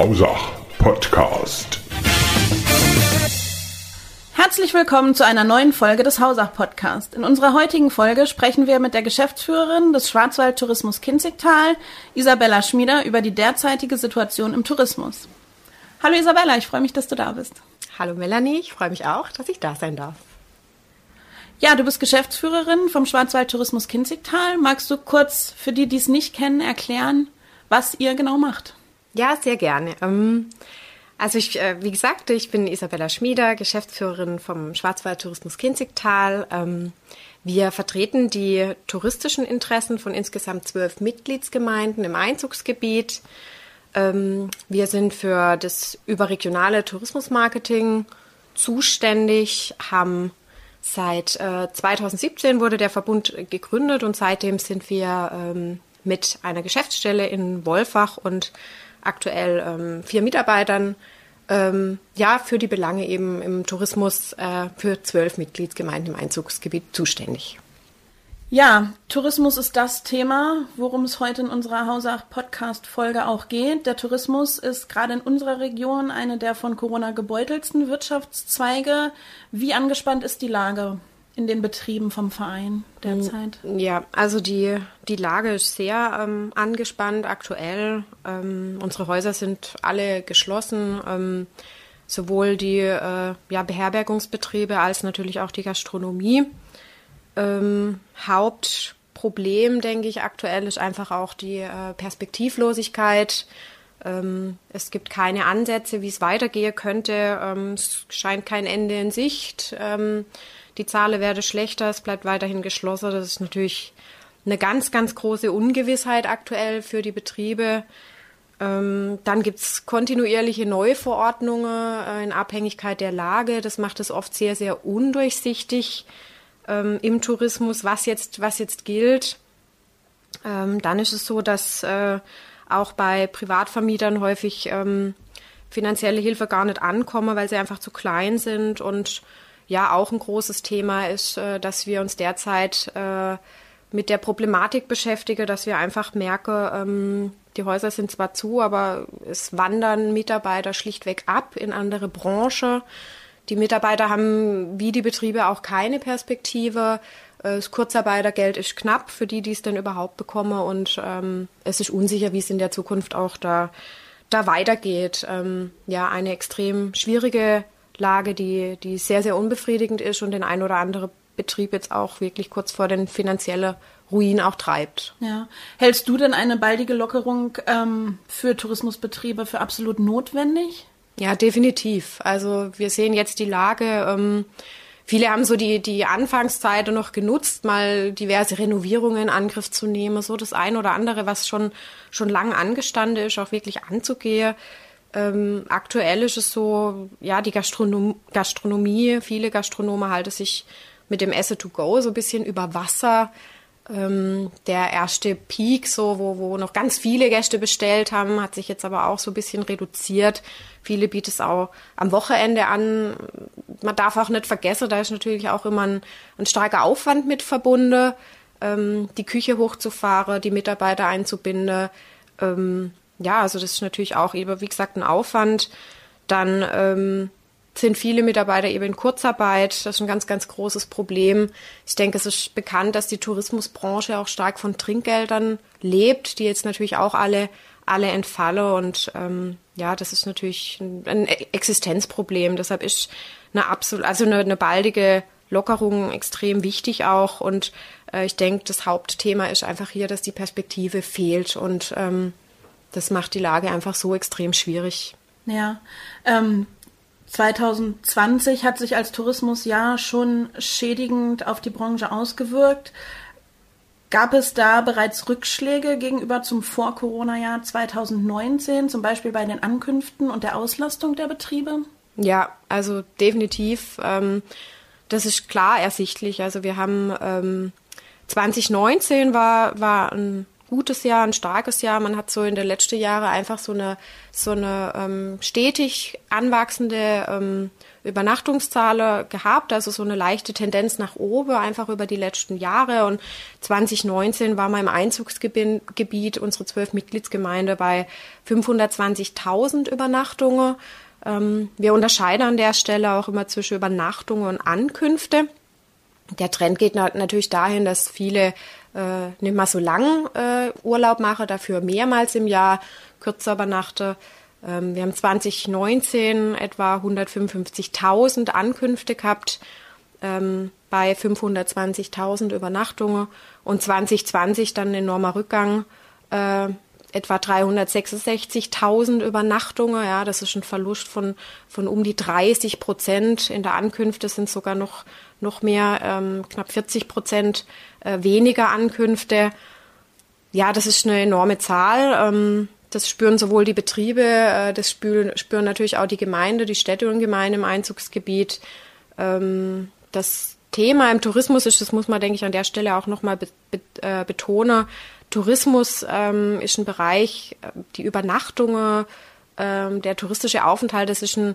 Hausach Podcast. Herzlich willkommen zu einer neuen Folge des Hausach Podcast. In unserer heutigen Folge sprechen wir mit der Geschäftsführerin des Schwarzwald Tourismus Kinzigtal, Isabella Schmieder, über die derzeitige Situation im Tourismus. Hallo Isabella, ich freue mich, dass du da bist. Hallo Melanie, ich freue mich auch, dass ich da sein darf. Ja, du bist Geschäftsführerin vom Schwarzwald Tourismus Kinzigtal. Magst du kurz für die, die es nicht kennen, erklären, was ihr genau macht? Ja, sehr gerne. Ähm, also ich, äh, wie gesagt, ich bin Isabella Schmieder, Geschäftsführerin vom Schwarzwald Tourismus Kinzigtal. Ähm, wir vertreten die touristischen Interessen von insgesamt zwölf Mitgliedsgemeinden im Einzugsgebiet. Ähm, wir sind für das überregionale Tourismusmarketing zuständig, haben seit äh, 2017 wurde der Verbund gegründet und seitdem sind wir mit einer Geschäftsstelle in Wolfach und aktuell ähm, vier Mitarbeitern ähm, ja für die Belange eben im Tourismus äh, für zwölf Mitgliedsgemeinden im Einzugsgebiet zuständig. Ja, Tourismus ist das Thema, worum es heute in unserer Hausach-Podcast-Folge auch geht. Der Tourismus ist gerade in unserer Region eine der von Corona gebeutelsten Wirtschaftszweige. Wie angespannt ist die Lage in den Betrieben vom Verein derzeit? Ja, also die, die Lage ist sehr ähm, angespannt aktuell. Ähm, unsere Häuser sind alle geschlossen. Ähm, sowohl die äh, ja, Beherbergungsbetriebe als natürlich auch die Gastronomie. Ähm, Hauptproblem, denke ich, aktuell ist einfach auch die äh, Perspektivlosigkeit. Ähm, es gibt keine Ansätze, wie es weitergehen könnte. Ähm, es scheint kein Ende in Sicht. Die Zahlen werden schlechter, es bleibt weiterhin geschlossen. Das ist natürlich eine ganz, ganz große Ungewissheit aktuell für die Betriebe. Ähm, dann gibt es kontinuierliche Neuverordnungen äh, in Abhängigkeit der Lage. Das macht es oft sehr, sehr undurchsichtig ähm, im Tourismus, was jetzt, was jetzt gilt. Ähm, dann ist es so, dass äh, auch bei Privatvermietern häufig finanzielle Hilfe gar nicht ankommen, weil sie einfach zu klein sind. Und ja, auch ein großes Thema ist, äh, dass wir uns derzeit äh, mit der Problematik beschäftigen, dass wir einfach merken, ähm, die Häuser sind zwar zu, aber es wandern Mitarbeiter schlichtweg ab in andere Branchen. Die Mitarbeiter haben wie die Betriebe auch keine Perspektive. Äh, das Kurzarbeitergeld ist knapp für die, die es dann überhaupt bekommen und ähm, es ist unsicher, wie es in der Zukunft auch da, da weitergeht. Ähm, ja, eine extrem schwierige Lage, die, die sehr, sehr unbefriedigend ist und den ein oder anderen Betrieb jetzt auch wirklich kurz vor den finanziellen Ruin auch treibt. Ja. Hältst du denn eine baldige Lockerung ähm, für Tourismusbetriebe für absolut notwendig? Ja, definitiv. Also wir sehen jetzt die Lage. Ähm, viele haben so die, die Anfangszeit noch genutzt, mal diverse Renovierungen in Angriff zu nehmen, so das ein oder andere, was schon, schon lang angestanden ist, auch wirklich anzugehen. Ähm, aktuell ist es so, ja, die Gastronom Gastronomie, viele Gastronomen halten sich mit dem Esse to go so ein bisschen über Wasser ähm, der erste Peak, so wo, wo noch ganz viele Gäste bestellt haben, hat sich jetzt aber auch so ein bisschen reduziert. Viele bieten es auch am Wochenende an. Man darf auch nicht vergessen, da ist natürlich auch immer ein, ein starker Aufwand mit verbunden, ähm, die Küche hochzufahren, die Mitarbeiter einzubinden. Ähm, ja, also das ist natürlich auch eben, wie gesagt, ein Aufwand. Dann ähm, sind viele Mitarbeiter eben in Kurzarbeit. Das ist ein ganz, ganz großes Problem. Ich denke, es ist bekannt, dass die Tourismusbranche auch stark von Trinkgeldern lebt, die jetzt natürlich auch alle, alle entfallen. Und ähm, ja, das ist natürlich ein, ein Existenzproblem. Deshalb ist eine absolut, also eine, eine baldige Lockerung extrem wichtig auch. Und äh, ich denke, das Hauptthema ist einfach hier, dass die Perspektive fehlt. Und ähm, das macht die Lage einfach so extrem schwierig. Ja, ähm, 2020 hat sich als Tourismusjahr schon schädigend auf die Branche ausgewirkt. Gab es da bereits Rückschläge gegenüber zum Vor-Corona-Jahr 2019, zum Beispiel bei den Ankünften und der Auslastung der Betriebe? Ja, also definitiv. Ähm, das ist klar ersichtlich. Also wir haben ähm, 2019 war, war ein gutes Jahr, ein starkes Jahr. Man hat so in den letzten Jahren einfach so eine, so eine ähm, stetig anwachsende ähm, Übernachtungszahlen gehabt, also so eine leichte Tendenz nach oben, einfach über die letzten Jahre. Und 2019 war mal im Einzugsgebiet unsere zwölf Mitgliedsgemeinde bei 520.000 Übernachtungen. Ähm, wir unterscheiden an der Stelle auch immer zwischen Übernachtungen und Ankünfte. Der Trend geht natürlich dahin, dass viele äh, nicht mal so lang äh, Urlaub machen, dafür mehrmals im Jahr kürzer übernachten. Ähm, wir haben 2019 etwa 155.000 Ankünfte gehabt ähm, bei 520.000 Übernachtungen und 2020 dann ein enormer Rückgang. Äh, etwa 366.000 Übernachtungen. Ja, das ist ein Verlust von, von um die 30 Prozent. In der Ankünfte sind sogar noch, noch mehr, ähm, knapp 40 Prozent äh, weniger Ankünfte. Ja, das ist eine enorme Zahl. Ähm, das spüren sowohl die Betriebe, äh, das spüren, spüren natürlich auch die Gemeinde, die Städte und Gemeinden im Einzugsgebiet. Ähm, das Thema im Tourismus ist, das muss man, denke ich, an der Stelle auch nochmal be, be, äh, betonen. Tourismus ähm, ist ein Bereich, äh, die Übernachtungen, ähm, der touristische Aufenthalt, das ist ein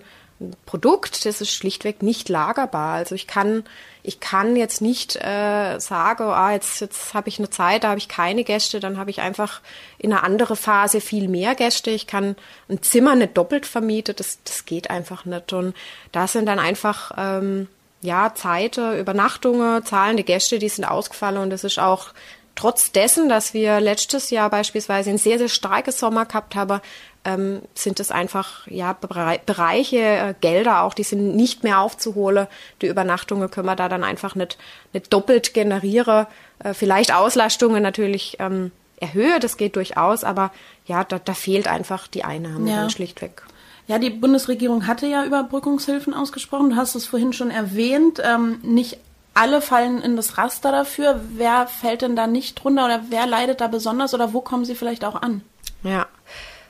Produkt, das ist schlichtweg nicht lagerbar. Also ich kann, ich kann jetzt nicht äh, sagen, ah, jetzt, jetzt habe ich eine Zeit, da habe ich keine Gäste, dann habe ich einfach in einer anderen Phase viel mehr Gäste. Ich kann ein Zimmer nicht doppelt vermieten, das, das geht einfach nicht. Und da sind dann einfach ähm, ja Zeiten, Übernachtungen, zahlende Gäste, die sind ausgefallen und das ist auch trotz dessen, dass wir letztes Jahr beispielsweise ein sehr, sehr starkes Sommer gehabt haben, ähm, sind es einfach ja Bereiche, äh, Gelder auch, die sind nicht mehr aufzuholen. Die Übernachtungen können wir da dann einfach nicht, nicht doppelt generieren. Äh, vielleicht Auslastungen natürlich ähm, erhöhe, das geht durchaus, aber ja, da, da fehlt einfach die Einnahme ja. schlichtweg. Ja, die Bundesregierung hatte ja Überbrückungshilfen ausgesprochen. Du hast es vorhin schon erwähnt. Ähm, nicht alle fallen in das Raster dafür. Wer fällt denn da nicht drunter oder wer leidet da besonders oder wo kommen sie vielleicht auch an? Ja.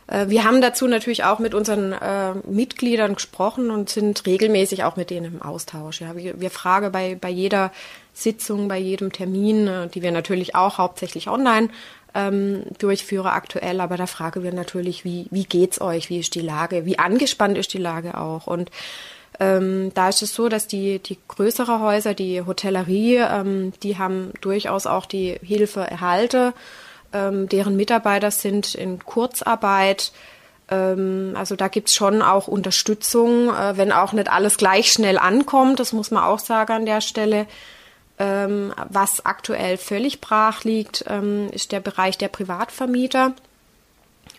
Äh, wir haben dazu natürlich auch mit unseren äh, Mitgliedern gesprochen und sind regelmäßig auch mit denen im Austausch. Ja, wir, wir fragen bei, bei jeder Sitzung, bei jedem Termin, äh, die wir natürlich auch hauptsächlich online ähm, durchführen aktuell, aber da fragen wir natürlich, wie, wie geht's euch, wie ist die Lage, wie angespannt ist die Lage auch? Und ähm, da ist es so, dass die, die größere Häuser, die Hotellerie, ähm, die haben durchaus auch die Hilfe erhalten ähm, deren Mitarbeiter sind in Kurzarbeit. Ähm, also da gibt's schon auch Unterstützung, äh, wenn auch nicht alles gleich schnell ankommt, das muss man auch sagen an der Stelle. Ähm, was aktuell völlig brach liegt, ähm, ist der Bereich der Privatvermieter.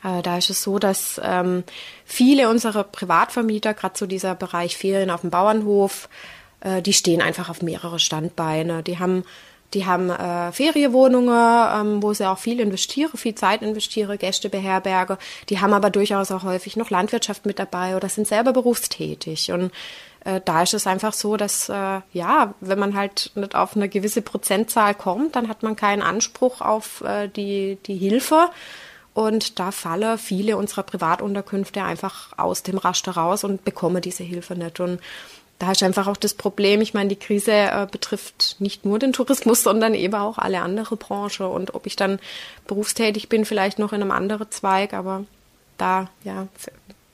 Äh, da ist es so, dass ähm, viele unserer Privatvermieter, gerade so dieser Bereich Ferien auf dem Bauernhof, äh, die stehen einfach auf mehrere Standbeine. Die haben die haben äh, Ferienwohnungen, ähm, wo sie auch viel investieren, viel Zeit investieren, Gäste beherberge. Die haben aber durchaus auch häufig noch Landwirtschaft mit dabei oder sind selber berufstätig. Und äh, da ist es einfach so, dass äh, ja, wenn man halt nicht auf eine gewisse Prozentzahl kommt, dann hat man keinen Anspruch auf äh, die, die Hilfe. Und da fallen viele unserer Privatunterkünfte einfach aus dem Raster raus und bekommen diese Hilfe nicht. Und da ist einfach auch das Problem, ich meine, die Krise äh, betrifft nicht nur den Tourismus, sondern eben auch alle andere Branchen. Und ob ich dann berufstätig bin, vielleicht noch in einem anderen Zweig, aber da, ja,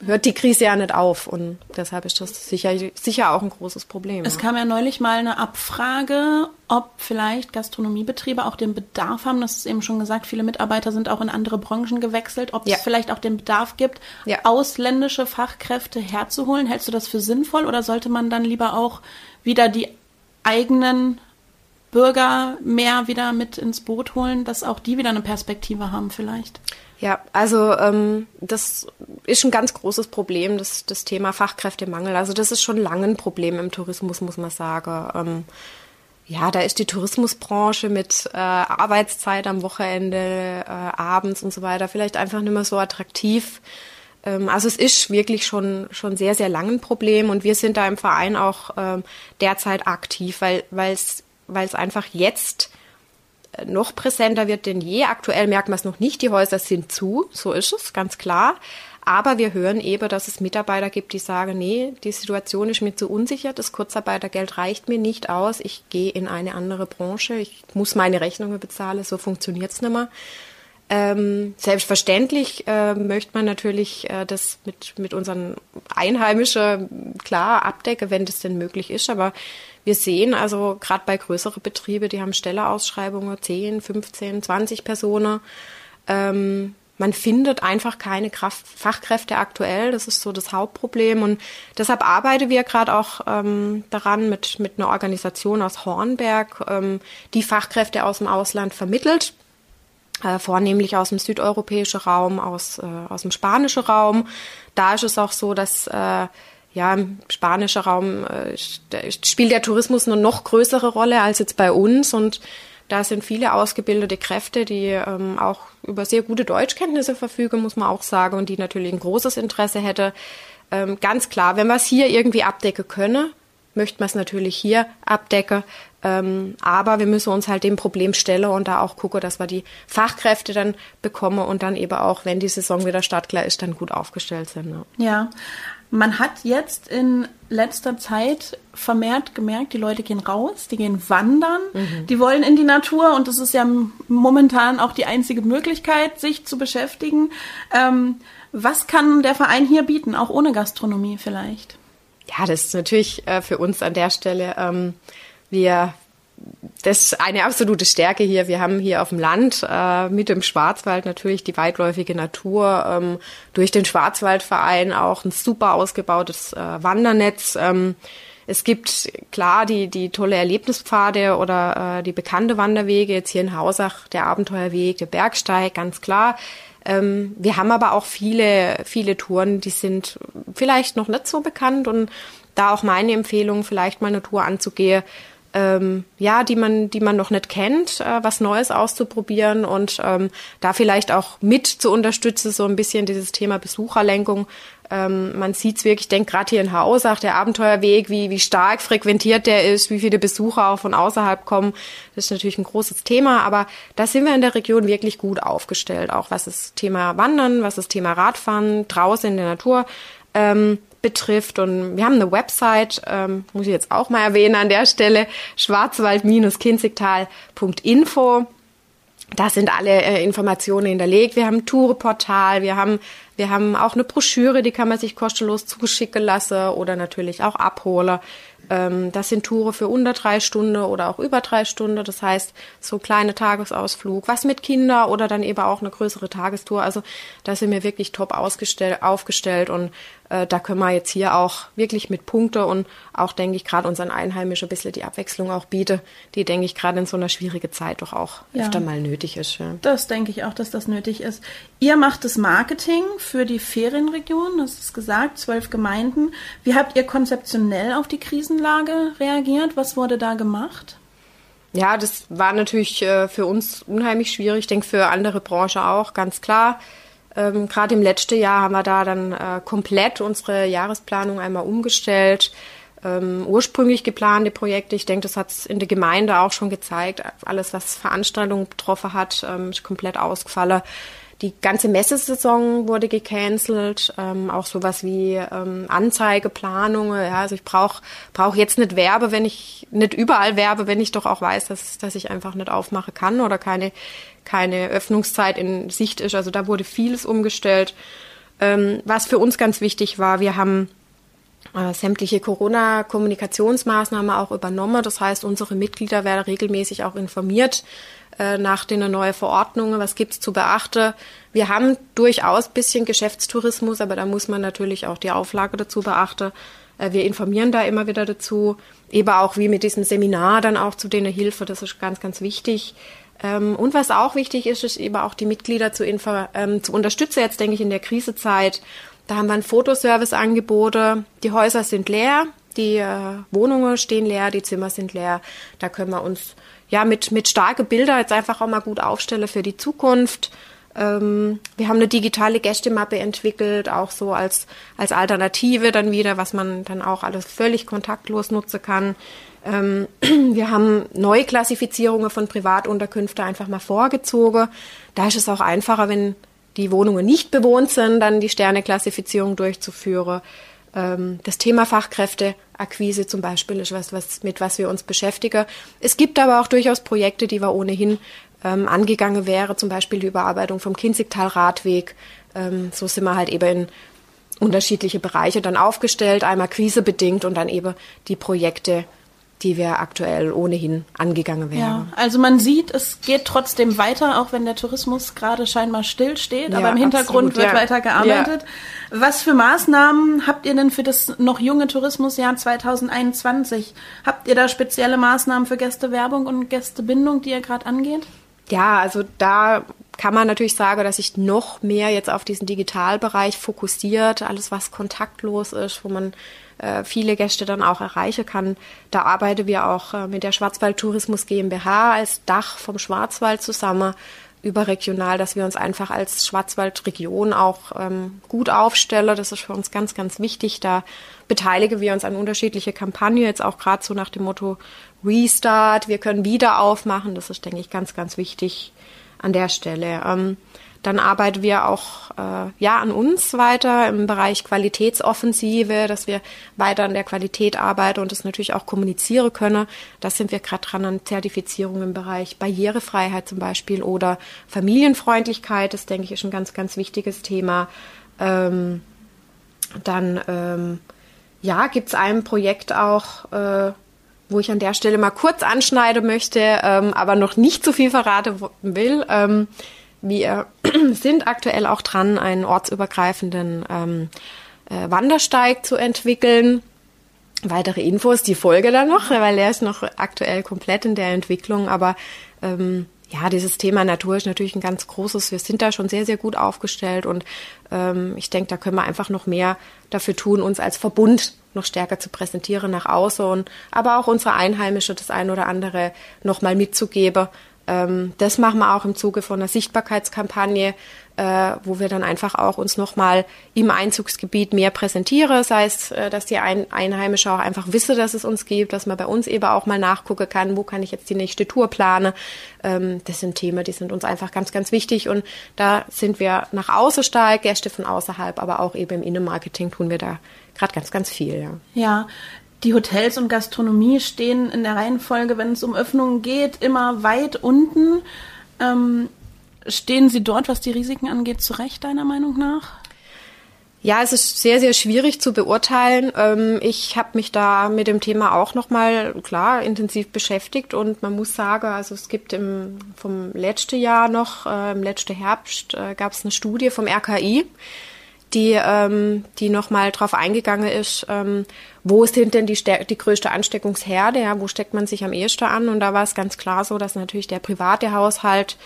hört die Krise ja nicht auf und deshalb ist das sicher, sicher auch ein großes Problem. Es kam ja neulich mal eine Abfrage, ob vielleicht Gastronomiebetriebe auch den Bedarf haben, das ist eben schon gesagt, viele Mitarbeiter sind auch in andere Branchen gewechselt, ob ja. es vielleicht auch den Bedarf gibt, ja. ausländische Fachkräfte herzuholen. Hältst du das für sinnvoll oder sollte man dann lieber auch wieder die eigenen Bürger mehr wieder mit ins Boot holen, dass auch die wieder eine Perspektive haben vielleicht? Ja, also ähm, das ist ein ganz großes Problem, das, das Thema Fachkräftemangel. Also das ist schon lange ein Problem im Tourismus, muss man sagen. Ähm, ja, da ist die Tourismusbranche mit äh, Arbeitszeit am Wochenende, äh, abends und so weiter vielleicht einfach nicht mehr so attraktiv. Ähm, also es ist wirklich schon schon sehr sehr lang ein Problem und wir sind da im Verein auch ähm, derzeit aktiv, weil weil es weil es einfach jetzt noch präsenter wird denn je. Aktuell merkt man es noch nicht, die Häuser sind zu, so ist es, ganz klar. Aber wir hören eben, dass es Mitarbeiter gibt, die sagen, nee, die Situation ist mir zu unsicher, das Kurzarbeitergeld reicht mir nicht aus, ich gehe in eine andere Branche, ich muss meine Rechnungen bezahlen, so funktioniert es nicht mehr. Ähm, selbstverständlich äh, möchte man natürlich äh, das mit, mit unseren Einheimischen klar abdecken, wenn das denn möglich ist. Aber wir sehen also gerade bei größeren Betrieben, die haben Stelleausschreibungen, 10, 15, 20 Personen. Ähm, man findet einfach keine Kraft, Fachkräfte aktuell. Das ist so das Hauptproblem. Und deshalb arbeiten wir gerade auch ähm, daran mit, mit einer Organisation aus Hornberg, ähm, die Fachkräfte aus dem Ausland vermittelt äh, vornehmlich aus dem südeuropäischen Raum, aus, äh, aus dem spanischen Raum. Da ist es auch so, dass äh, ja, im spanischen Raum äh, spielt der Tourismus eine noch größere Rolle als jetzt bei uns und da sind viele ausgebildete Kräfte, die ähm, auch über sehr gute Deutschkenntnisse verfügen, muss man auch sagen, und die natürlich ein großes Interesse hätte. Ähm, ganz klar, wenn wir es hier irgendwie abdecken können, möchten wir es natürlich hier abdecken. Ähm, aber wir müssen uns halt dem Problem stellen und da auch gucken, dass wir die Fachkräfte dann bekommen und dann eben auch, wenn die Saison wieder startklar ist, dann gut aufgestellt sind. Ne? Ja, man hat jetzt in letzter Zeit vermehrt gemerkt, die Leute gehen raus, die gehen wandern, mhm. die wollen in die Natur und das ist ja momentan auch die einzige Möglichkeit, sich zu beschäftigen. Ähm, was kann der Verein hier bieten, auch ohne Gastronomie vielleicht? Ja, das ist natürlich äh, für uns an der Stelle, ähm, wir, das ist eine absolute Stärke hier. Wir haben hier auf dem Land äh, mit dem Schwarzwald natürlich die weitläufige Natur, ähm, durch den Schwarzwaldverein auch ein super ausgebautes äh, Wandernetz. Ähm, es gibt klar die, die tolle Erlebnispfade oder äh, die bekannte Wanderwege, jetzt hier in Hausach, der Abenteuerweg, der Bergsteig, ganz klar. Ähm, wir haben aber auch viele, viele Touren, die sind vielleicht noch nicht so bekannt und da auch meine Empfehlung, vielleicht mal eine Tour anzugehen, ähm, ja, die man, die man noch nicht kennt, äh, was Neues auszuprobieren und ähm, da vielleicht auch mit zu unterstützen, so ein bisschen dieses Thema Besucherlenkung. Ähm, man sieht es wirklich, ich denke gerade hier in Hausach, der Abenteuerweg, wie, wie stark frequentiert der ist, wie viele Besucher auch von außerhalb kommen. Das ist natürlich ein großes Thema, aber da sind wir in der Region wirklich gut aufgestellt, auch was das Thema Wandern, was das Thema Radfahren draußen in der Natur ähm, betrifft. Und wir haben eine Website, ähm, muss ich jetzt auch mal erwähnen an der Stelle, schwarzwald-kinzigtal.info. Da sind alle äh, Informationen hinterlegt. Wir haben ein Toureportal, wir haben, wir haben auch eine Broschüre, die kann man sich kostenlos zuschicken lassen oder natürlich auch abholen. Ähm, das sind Touren für unter drei Stunden oder auch über drei Stunden. Das heißt, so kleine Tagesausflug, was mit Kindern oder dann eben auch eine größere Tagestour. Also da sind wir wirklich top ausgestellt, aufgestellt und äh, da können wir jetzt hier auch wirklich mit Punkte und auch, denke ich, gerade unseren Einheimischen ein bisschen die Abwechslung auch biete, die, denke ich, gerade in so einer schwierigen Zeit doch auch ja. öfter mal nötig ist. Ja. Das denke ich auch, dass das nötig ist. Ihr macht das Marketing für die Ferienregion, das ist gesagt, zwölf Gemeinden. Wie habt ihr konzeptionell auf die Krisenlage reagiert? Was wurde da gemacht? Ja, das war natürlich äh, für uns unheimlich schwierig. Ich denke für andere Branchen auch, ganz klar. Ähm, Gerade im letzten Jahr haben wir da dann äh, komplett unsere Jahresplanung einmal umgestellt. Ähm, ursprünglich geplante Projekte, ich denke, das hat es in der Gemeinde auch schon gezeigt, alles, was Veranstaltungen betroffen hat, ähm, ist komplett ausgefallen. Die ganze Messesaison wurde gecancelt, ähm, auch sowas wie ähm, Anzeigeplanungen. Ja, also ich brauche brauch jetzt nicht Werbe, wenn ich nicht überall werbe, wenn ich doch auch weiß, dass, dass ich einfach nicht aufmachen kann oder keine, keine Öffnungszeit in Sicht ist. Also da wurde vieles umgestellt. Ähm, was für uns ganz wichtig war, wir haben äh, sämtliche Corona-Kommunikationsmaßnahmen auch übernommen. Das heißt, unsere Mitglieder werden regelmäßig auch informiert äh, nach den neuen Verordnungen, was gibt's zu beachten. Wir haben durchaus bisschen Geschäftstourismus, aber da muss man natürlich auch die Auflage dazu beachten. Äh, wir informieren da immer wieder dazu, eben auch wie mit diesem Seminar dann auch zu denen Hilfe, das ist ganz, ganz wichtig. Ähm, und was auch wichtig ist, ist eben auch die Mitglieder zu, ähm, zu unterstützen, jetzt denke ich in der Krisezeit. Da haben wir ein Fotoservice-Angebote. Die Häuser sind leer, die äh, Wohnungen stehen leer, die Zimmer sind leer. Da können wir uns ja mit, mit starke Bilder jetzt einfach auch mal gut aufstellen für die Zukunft. Ähm, wir haben eine digitale Gästemappe entwickelt, auch so als, als Alternative dann wieder, was man dann auch alles völlig kontaktlos nutzen kann. Ähm, wir haben Neuklassifizierungen von Privatunterkünften einfach mal vorgezogen. Da ist es auch einfacher, wenn die Wohnungen nicht bewohnt sind, dann die Sterneklassifizierung durchzuführen. Ähm, das Thema Fachkräfteakquise zum Beispiel ist was, was, mit was wir uns beschäftigen. Es gibt aber auch durchaus Projekte, die wir ohnehin ähm, angegangen wäre, zum Beispiel die Überarbeitung vom Kinzigtal-Radweg. Ähm, so sind wir halt eben in unterschiedliche Bereiche dann aufgestellt, einmal krisebedingt und dann eben die Projekte, die wir aktuell ohnehin angegangen wären. Ja, also man sieht, es geht trotzdem weiter, auch wenn der Tourismus gerade scheinbar stillsteht, ja, aber im Hintergrund absolut, wird ja. weiter gearbeitet. Ja. Was für Maßnahmen habt ihr denn für das noch junge Tourismusjahr 2021? Habt ihr da spezielle Maßnahmen für Gästewerbung und Gästebindung, die ihr gerade angeht? Ja, also da kann man natürlich sagen, dass sich noch mehr jetzt auf diesen Digitalbereich fokussiert, alles was kontaktlos ist, wo man äh, viele Gäste dann auch erreichen kann. Da arbeiten wir auch äh, mit der Schwarzwald Tourismus GmbH als Dach vom Schwarzwald zusammen überregional, dass wir uns einfach als Schwarzwaldregion auch ähm, gut aufstellen. Das ist für uns ganz, ganz wichtig. Da beteiligen wir uns an unterschiedliche Kampagnen, jetzt auch gerade so nach dem Motto Restart, wir können wieder aufmachen. Das ist, denke ich, ganz, ganz wichtig an der Stelle. Ähm, dann arbeiten wir auch äh, ja an uns weiter im Bereich Qualitätsoffensive, dass wir weiter an der Qualität arbeiten und das natürlich auch kommunizieren können. Da sind wir gerade dran an Zertifizierung im Bereich Barrierefreiheit zum Beispiel oder Familienfreundlichkeit. Das denke ich ist ein ganz, ganz wichtiges Thema. Ähm, dann ähm, ja, gibt es ein Projekt auch, äh, wo ich an der Stelle mal kurz anschneiden möchte, ähm, aber noch nicht so viel verraten will. Ähm, wir sind aktuell auch dran, einen ortsübergreifenden ähm, äh, Wandersteig zu entwickeln. Weitere Infos, die Folge dann noch, weil der ist noch aktuell komplett in der Entwicklung. Aber ähm, ja, dieses Thema Natur ist natürlich ein ganz großes. Wir sind da schon sehr, sehr gut aufgestellt und ähm, ich denke, da können wir einfach noch mehr dafür tun, uns als Verbund noch stärker zu präsentieren nach außen, aber auch unsere Einheimische das ein oder andere nochmal mitzugeben, ähm, das machen wir auch im Zuge von einer Sichtbarkeitskampagne, äh, wo wir dann einfach auch uns nochmal im Einzugsgebiet mehr präsentieren. Sei es, äh, dass die Ein Einheimische auch einfach wissen, dass es uns gibt, dass man bei uns eben auch mal nachgucken kann, wo kann ich jetzt die nächste Tour planen. Ähm, das sind Themen, die sind uns einfach ganz, ganz wichtig. Und da sind wir nach außen stark, Gäste von außerhalb, aber auch eben im Innenmarketing tun wir da gerade ganz, ganz viel. Ja. ja, die Hotels und Gastronomie stehen in der Reihenfolge, wenn es um Öffnungen geht, immer weit unten. Ähm, stehen sie dort, was die Risiken angeht, zurecht, deiner Meinung nach? Ja, es ist sehr, sehr schwierig zu beurteilen. Ähm, ich habe mich da mit dem Thema auch nochmal, klar, intensiv beschäftigt und man muss sagen, also es gibt im, vom letzten Jahr noch, äh, im letzten Herbst, äh, gab es eine Studie vom RKI, die, ähm, die nochmal drauf eingegangen ist, ähm, wo sind denn die, die größte Ansteckungsherde, ja, wo steckt man sich am ehesten an? Und da war es ganz klar so, dass natürlich der private Haushalt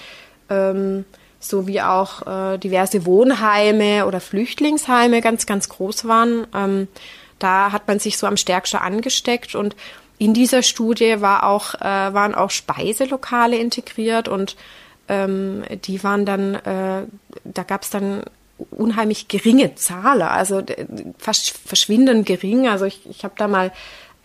ähm, sowie auch äh, diverse Wohnheime oder Flüchtlingsheime ganz, ganz groß waren. Ähm, da hat man sich so am stärksten angesteckt und in dieser Studie war auch, äh, waren auch Speiselokale integriert und ähm, die waren dann, äh, da gab es dann unheimlich geringe Zahlen, also fast verschwindend gering. Also ich, ich habe da mal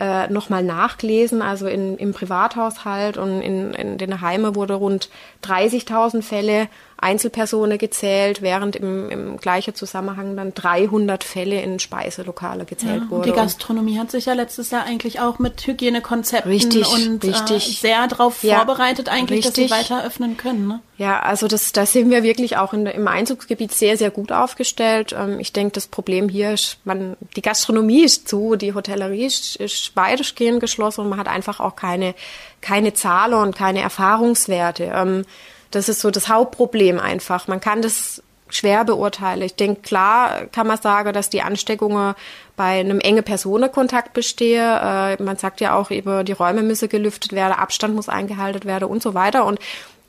äh, nochmal nachgelesen, also in, im Privathaushalt und in, in den Heimen wurde rund 30.000 Fälle Einzelpersonen gezählt, während im, im gleichen Zusammenhang dann 300 Fälle in Speiselokale gezählt ja, wurden. Die Gastronomie hat sich ja letztes Jahr eigentlich auch mit Hygienekonzepten richtig, und richtig. Äh, sehr darauf ja, vorbereitet eigentlich, richtig. dass sie weiter öffnen können. Ne? Ja, also das, da sind wir wirklich auch in, im Einzugsgebiet sehr, sehr gut aufgestellt. Ähm, ich denke, das Problem hier ist, man, die Gastronomie ist zu, die Hotellerie ist, ist weitestgehend geschlossen und man hat einfach auch keine, keine Zahlen und keine Erfahrungswerte. Ähm, das ist so das Hauptproblem einfach. Man kann das schwer beurteilen. Ich denke, klar kann man sagen, dass die Ansteckungen bei einem engen Personenkontakt bestehen. Äh, man sagt ja auch, eben, die Räume müssen gelüftet werden, Abstand muss eingehalten werden und so weiter. Und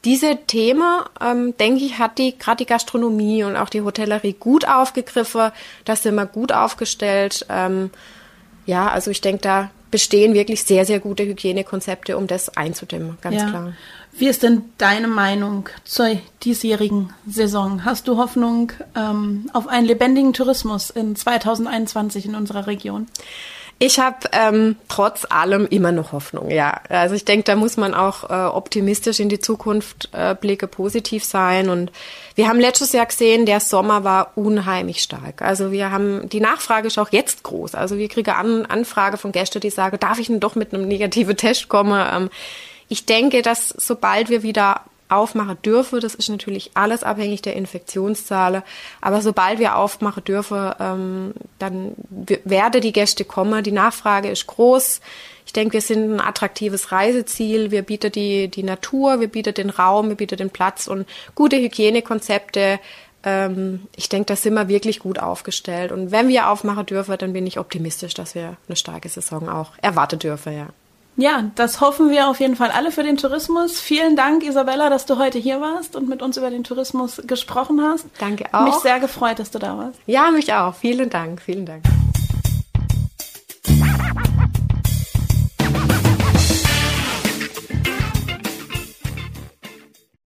diese Themen, ähm, denke ich, hat die gerade die Gastronomie und auch die Hotellerie gut aufgegriffen. Da sind wir gut aufgestellt. Ähm, ja, also ich denke, da bestehen wirklich sehr, sehr gute Hygienekonzepte, um das einzudämmen, ganz ja. klar. Wie ist denn deine Meinung zur diesjährigen Saison? Hast du Hoffnung ähm, auf einen lebendigen Tourismus in 2021 in unserer Region? Ich habe ähm, trotz allem immer noch Hoffnung, ja. Also ich denke, da muss man auch äh, optimistisch in die Zukunft äh, blicke, positiv sein. Und wir haben letztes Jahr gesehen, der Sommer war unheimlich stark. Also wir haben, die Nachfrage ist auch jetzt groß. Also wir kriegen An Anfrage von Gästen, die sagen, darf ich denn doch mit einem negativen Test kommen? Ähm, ich denke, dass sobald wir wieder aufmachen dürfen. Das ist natürlich alles abhängig der Infektionszahlen. Aber sobald wir aufmachen dürfen, ähm, dann werden die Gäste kommen. Die Nachfrage ist groß. Ich denke, wir sind ein attraktives Reiseziel. Wir bieten die, die Natur, wir bieten den Raum, wir bieten den Platz und gute Hygienekonzepte. Ähm, ich denke, da sind wir wirklich gut aufgestellt. Und wenn wir aufmachen dürfen, dann bin ich optimistisch, dass wir eine starke Saison auch erwarten dürfen, ja. Ja, das hoffen wir auf jeden Fall alle für den Tourismus. Vielen Dank, Isabella, dass du heute hier warst und mit uns über den Tourismus gesprochen hast. Danke auch. Mich sehr gefreut, dass du da warst. Ja, mich auch. Vielen Dank, vielen Dank.